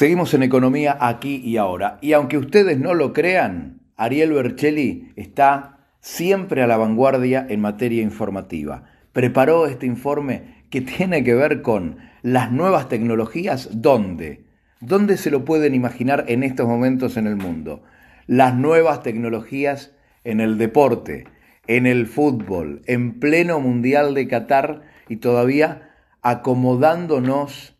Seguimos en economía aquí y ahora. Y aunque ustedes no lo crean, Ariel Bercelli está siempre a la vanguardia en materia informativa. Preparó este informe que tiene que ver con las nuevas tecnologías. ¿Dónde? ¿Dónde se lo pueden imaginar en estos momentos en el mundo? Las nuevas tecnologías en el deporte, en el fútbol, en pleno Mundial de Qatar y todavía acomodándonos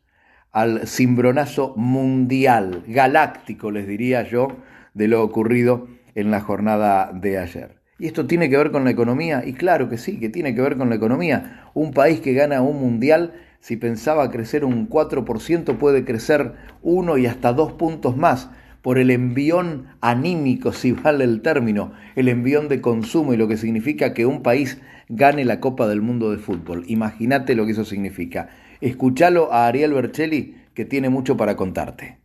al cimbronazo mundial, galáctico, les diría yo, de lo ocurrido en la jornada de ayer. ¿Y esto tiene que ver con la economía? Y claro que sí, que tiene que ver con la economía. Un país que gana un mundial, si pensaba crecer un 4%, puede crecer uno y hasta dos puntos más por el envión anímico, si vale el término, el envión de consumo y lo que significa que un país gane la Copa del Mundo de Fútbol. Imagínate lo que eso significa. Escúchalo a Ariel Bercelli, que tiene mucho para contarte.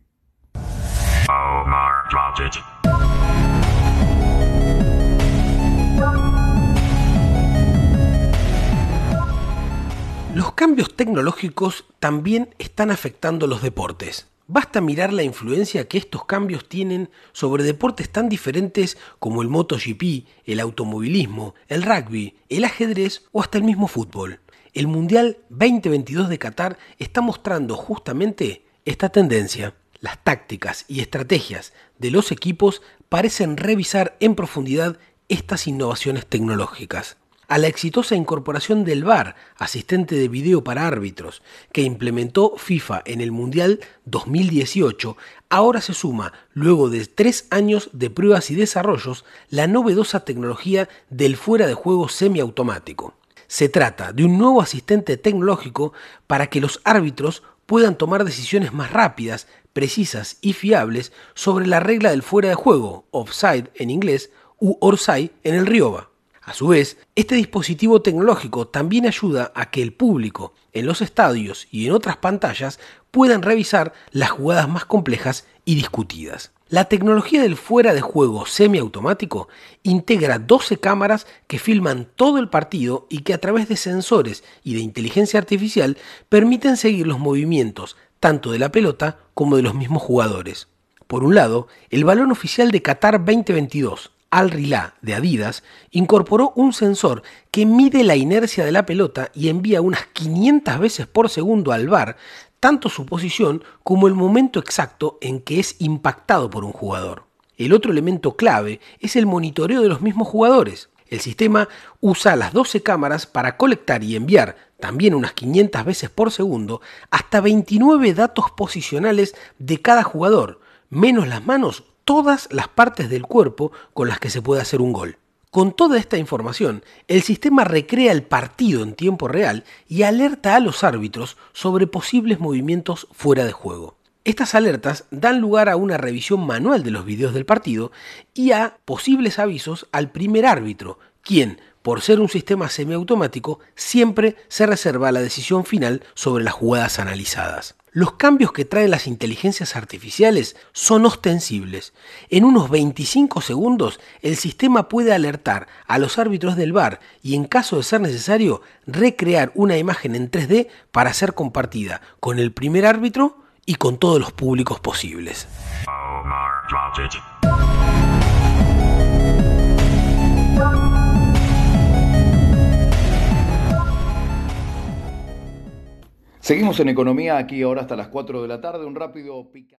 Los cambios tecnológicos también están afectando los deportes. Basta mirar la influencia que estos cambios tienen sobre deportes tan diferentes como el MotoGP, el automovilismo, el rugby, el ajedrez o hasta el mismo fútbol. El Mundial 2022 de Qatar está mostrando justamente esta tendencia. Las tácticas y estrategias de los equipos parecen revisar en profundidad estas innovaciones tecnológicas. A la exitosa incorporación del VAR, asistente de video para árbitros, que implementó FIFA en el Mundial 2018, ahora se suma, luego de tres años de pruebas y desarrollos, la novedosa tecnología del fuera de juego semiautomático. Se trata de un nuevo asistente tecnológico para que los árbitros puedan tomar decisiones más rápidas, precisas y fiables sobre la regla del fuera de juego, offside en inglés, u orside en el Rioba. A su vez, este dispositivo tecnológico también ayuda a que el público en los estadios y en otras pantallas puedan revisar las jugadas más complejas y discutidas. La tecnología del fuera de juego semiautomático integra 12 cámaras que filman todo el partido y que a través de sensores y de inteligencia artificial permiten seguir los movimientos tanto de la pelota como de los mismos jugadores. Por un lado, el balón oficial de Qatar 2022, Al Rila de Adidas, incorporó un sensor que mide la inercia de la pelota y envía unas 500 veces por segundo al bar tanto su posición como el momento exacto en que es impactado por un jugador. El otro elemento clave es el monitoreo de los mismos jugadores. El sistema usa las 12 cámaras para colectar y enviar, también unas 500 veces por segundo, hasta 29 datos posicionales de cada jugador, menos las manos, todas las partes del cuerpo con las que se puede hacer un gol. Con toda esta información, el sistema recrea el partido en tiempo real y alerta a los árbitros sobre posibles movimientos fuera de juego. Estas alertas dan lugar a una revisión manual de los videos del partido y a posibles avisos al primer árbitro, quien, por ser un sistema semiautomático, siempre se reserva la decisión final sobre las jugadas analizadas. Los cambios que traen las inteligencias artificiales son ostensibles. En unos 25 segundos el sistema puede alertar a los árbitros del VAR y en caso de ser necesario recrear una imagen en 3D para ser compartida con el primer árbitro y con todos los públicos posibles. Seguimos en economía aquí ahora hasta las 4 de la tarde. Un rápido pica.